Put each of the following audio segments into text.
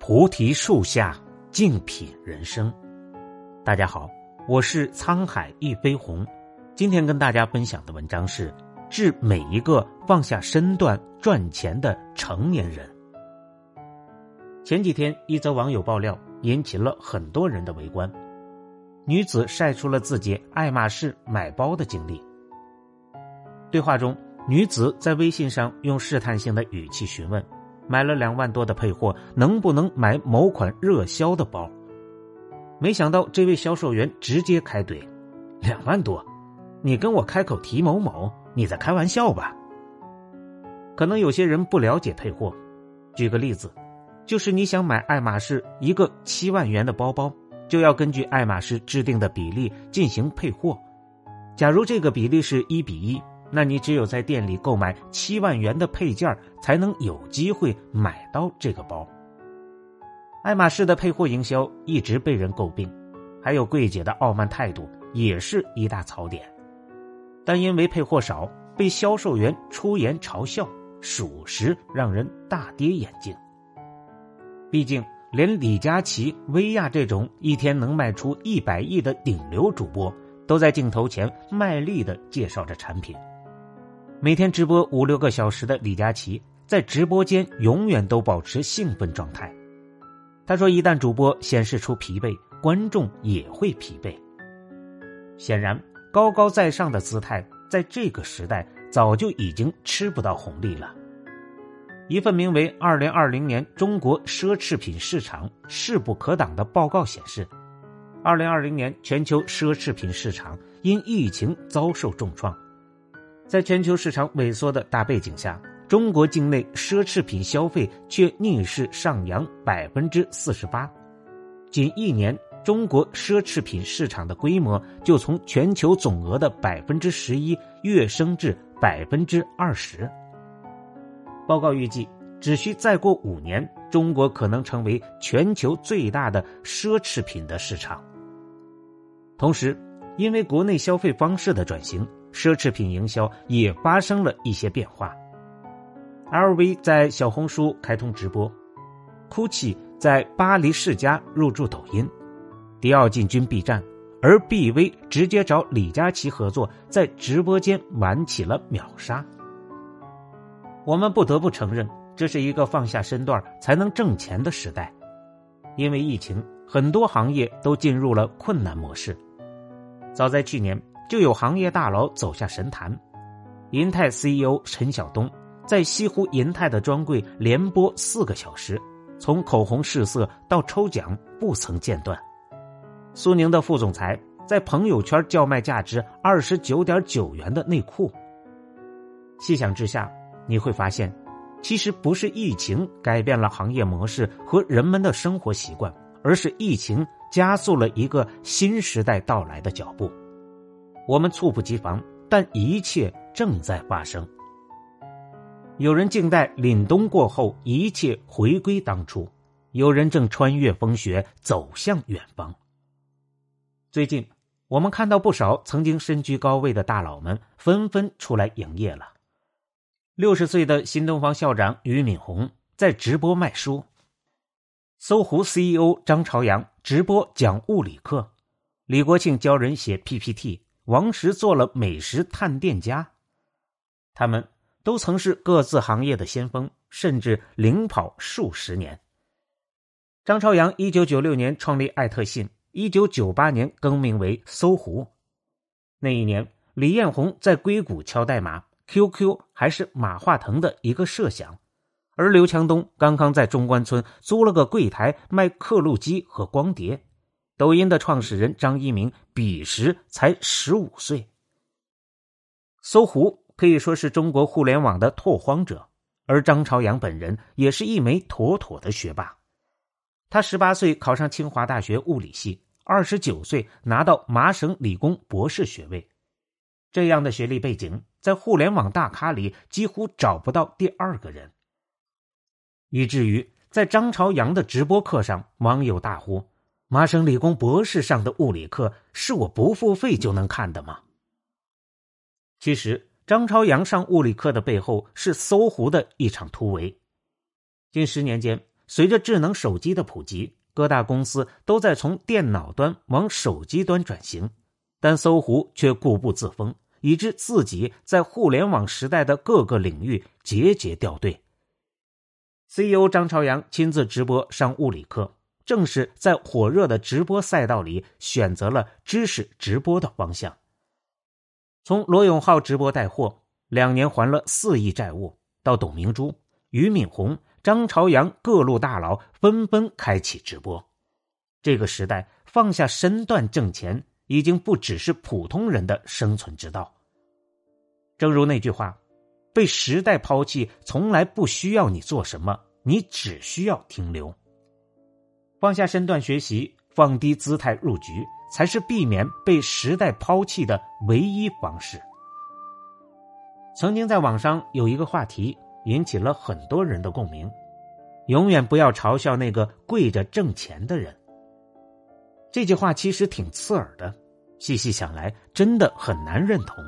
菩提树下，静品人生。大家好，我是沧海一飞鸿。今天跟大家分享的文章是《致每一个放下身段赚钱的成年人》。前几天，一则网友爆料引起了很多人的围观。女子晒出了自己爱马仕买包的经历。对话中，女子在微信上用试探性的语气询问。买了两万多的配货，能不能买某款热销的包？没想到这位销售员直接开怼：“两万多，你跟我开口提某某，你在开玩笑吧？”可能有些人不了解配货，举个例子，就是你想买爱马仕一个七万元的包包，就要根据爱马仕制定的比例进行配货。假如这个比例是一比一。那你只有在店里购买七万元的配件，才能有机会买到这个包。爱马仕的配货营销一直被人诟病，还有柜姐的傲慢态度也是一大槽点。但因为配货少，被销售员出言嘲笑，属实让人大跌眼镜。毕竟，连李佳琦、薇娅这种一天能卖出一百亿的顶流主播，都在镜头前卖力的介绍着产品。每天直播五六个小时的李佳琦，在直播间永远都保持兴奋状态。他说：“一旦主播显示出疲惫，观众也会疲惫。”显然，高高在上的姿态在这个时代早就已经吃不到红利了。一份名为《二零二零年中国奢侈品市场势不可挡》的报告显示，二零二零年全球奢侈品市场因疫情遭受重创。在全球市场萎缩的大背景下，中国境内奢侈品消费却逆势上扬百分之四十八。仅一年，中国奢侈品市场的规模就从全球总额的百分之十一跃升至百分之二十。报告预计，只需再过五年，中国可能成为全球最大的奢侈品的市场。同时，因为国内消费方式的转型。奢侈品营销也发生了一些变化。LV 在小红书开通直播，GUCCI 在巴黎世家入驻抖音，迪奥进军 B 站，而 BV 直接找李佳琦合作，在直播间玩起了秒杀。我们不得不承认，这是一个放下身段才能挣钱的时代。因为疫情，很多行业都进入了困难模式。早在去年。就有行业大佬走下神坛，银泰 CEO 陈晓东在西湖银泰的专柜连播四个小时，从口红试色到抽奖不曾间断。苏宁的副总裁在朋友圈叫卖价值二十九点九元的内裤。细想之下，你会发现，其实不是疫情改变了行业模式和人们的生活习惯，而是疫情加速了一个新时代到来的脚步。我们猝不及防，但一切正在发生。有人静待凛冬过后，一切回归当初；有人正穿越风雪，走向远方。最近，我们看到不少曾经身居高位的大佬们纷纷出来营业了。六十岁的新东方校长俞敏洪在直播卖书；搜狐 CEO 张朝阳直播讲物理课；李国庆教人写 PPT。王石做了美食探店家，他们都曾是各自行业的先锋，甚至领跑数十年。张朝阳一九九六年创立爱特信，一九九八年更名为搜狐。那一年，李彦宏在硅谷敲代码，QQ 还是马化腾的一个设想，而刘强东刚刚在中关村租了个柜台卖刻录机和光碟。抖音的创始人张一鸣彼时才十五岁。搜狐可以说是中国互联网的拓荒者，而张朝阳本人也是一枚妥妥的学霸。他十八岁考上清华大学物理系，二十九岁拿到麻省理工博士学位。这样的学历背景，在互联网大咖里几乎找不到第二个人。以至于在张朝阳的直播课上，网友大呼。麻省理工博士上的物理课是我不付费就能看的吗？其实，张朝阳上物理课的背后是搜狐的一场突围。近十年间，随着智能手机的普及，各大公司都在从电脑端往手机端转型，但搜狐却固步自封，以致自己在互联网时代的各个领域节节掉队。CEO 张朝阳亲自直播上物理课，正是在火热的直播赛道里选择了知识直播的方向。从罗永浩直播带货，两年还了四亿债务，到董明珠、俞敏洪。张朝阳各路大佬纷纷开启直播，这个时代放下身段挣钱已经不只是普通人的生存之道。正如那句话：“被时代抛弃，从来不需要你做什么，你只需要停留。”放下身段学习，放低姿态入局，才是避免被时代抛弃的唯一方式。曾经在网上有一个话题。引起了很多人的共鸣。永远不要嘲笑那个跪着挣钱的人。这句话其实挺刺耳的，细细想来，真的很难认同。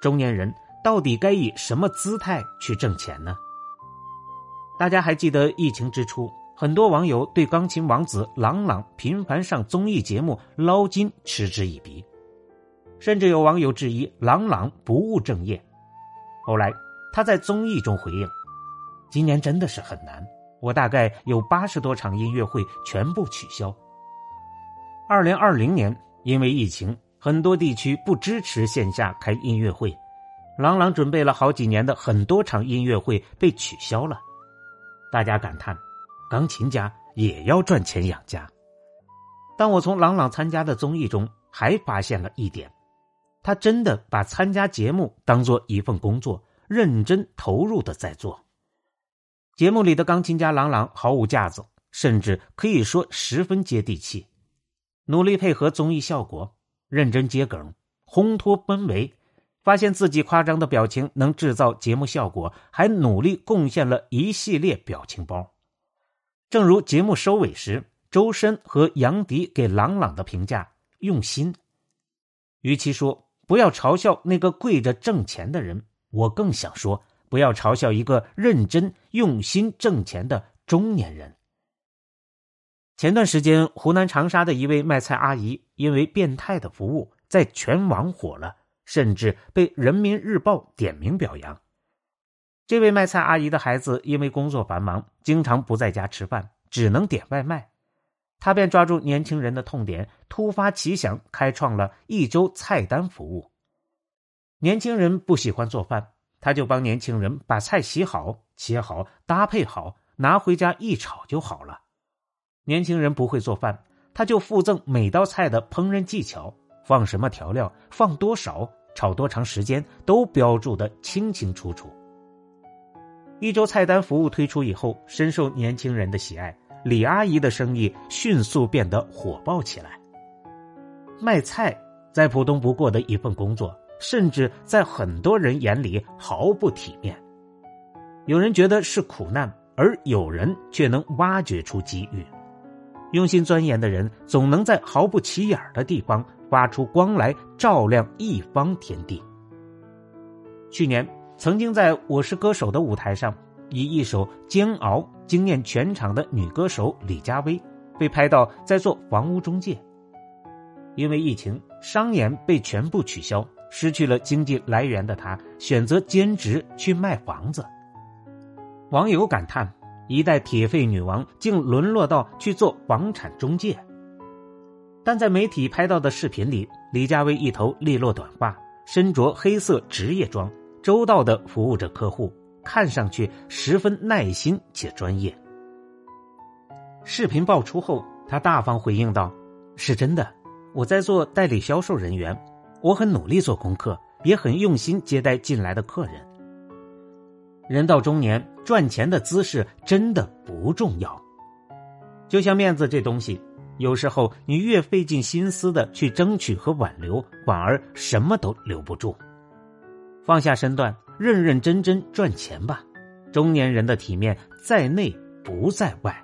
中年人到底该以什么姿态去挣钱呢？大家还记得疫情之初，很多网友对钢琴王子郎朗频繁上综艺节目捞金嗤之以鼻，甚至有网友质疑郎朗不务正业。后来。他在综艺中回应：“今年真的是很难，我大概有八十多场音乐会全部取消。二零二零年因为疫情，很多地区不支持线下开音乐会，郎朗准备了好几年的很多场音乐会被取消了。大家感叹，钢琴家也要赚钱养家。但我从朗朗参加的综艺中还发现了一点，他真的把参加节目当做一份工作。”认真投入的在做。节目里的钢琴家朗朗毫无架子，甚至可以说十分接地气，努力配合综艺效果，认真接梗，烘托氛围，发现自己夸张的表情能制造节目效果，还努力贡献了一系列表情包。正如节目收尾时，周深和杨迪给朗朗的评价：用心。与其说不要嘲笑那个跪着挣钱的人。我更想说，不要嘲笑一个认真用心挣钱的中年人。前段时间，湖南长沙的一位卖菜阿姨因为变态的服务，在全网火了，甚至被人民日报点名表扬。这位卖菜阿姨的孩子因为工作繁忙，经常不在家吃饭，只能点外卖。他便抓住年轻人的痛点，突发奇想，开创了一周菜单服务。年轻人不喜欢做饭，他就帮年轻人把菜洗好、切好、搭配好，拿回家一炒就好了。年轻人不会做饭，他就附赠每道菜的烹饪技巧，放什么调料、放多少、炒多长时间，都标注的清清楚楚。一周菜单服务推出以后，深受年轻人的喜爱，李阿姨的生意迅速变得火爆起来。卖菜再普通不过的一份工作。甚至在很多人眼里毫不体面，有人觉得是苦难，而有人却能挖掘出机遇。用心钻研的人，总能在毫不起眼的地方发出光来，照亮一方天地。去年，曾经在我是歌手的舞台上，以一首《煎熬》惊艳全场的女歌手李佳薇，被拍到在做房屋中介。因为疫情，商演被全部取消。失去了经济来源的她，选择兼职去卖房子。网友感叹：“一代铁肺女王竟沦落到去做房产中介。”但在媒体拍到的视频里，李佳薇一头利落短发，身着黑色职业装，周到的服务着客户，看上去十分耐心且专业。视频爆出后，他大方回应道：“是真的，我在做代理销售人员。”我很努力做功课，也很用心接待进来的客人。人到中年，赚钱的姿势真的不重要。就像面子这东西，有时候你越费尽心思的去争取和挽留，反而什么都留不住。放下身段，认认真真赚钱吧。中年人的体面在内不在外。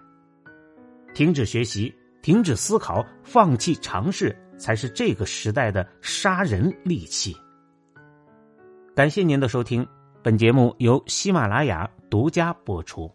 停止学习，停止思考，放弃尝试。才是这个时代的杀人利器。感谢您的收听，本节目由喜马拉雅独家播出。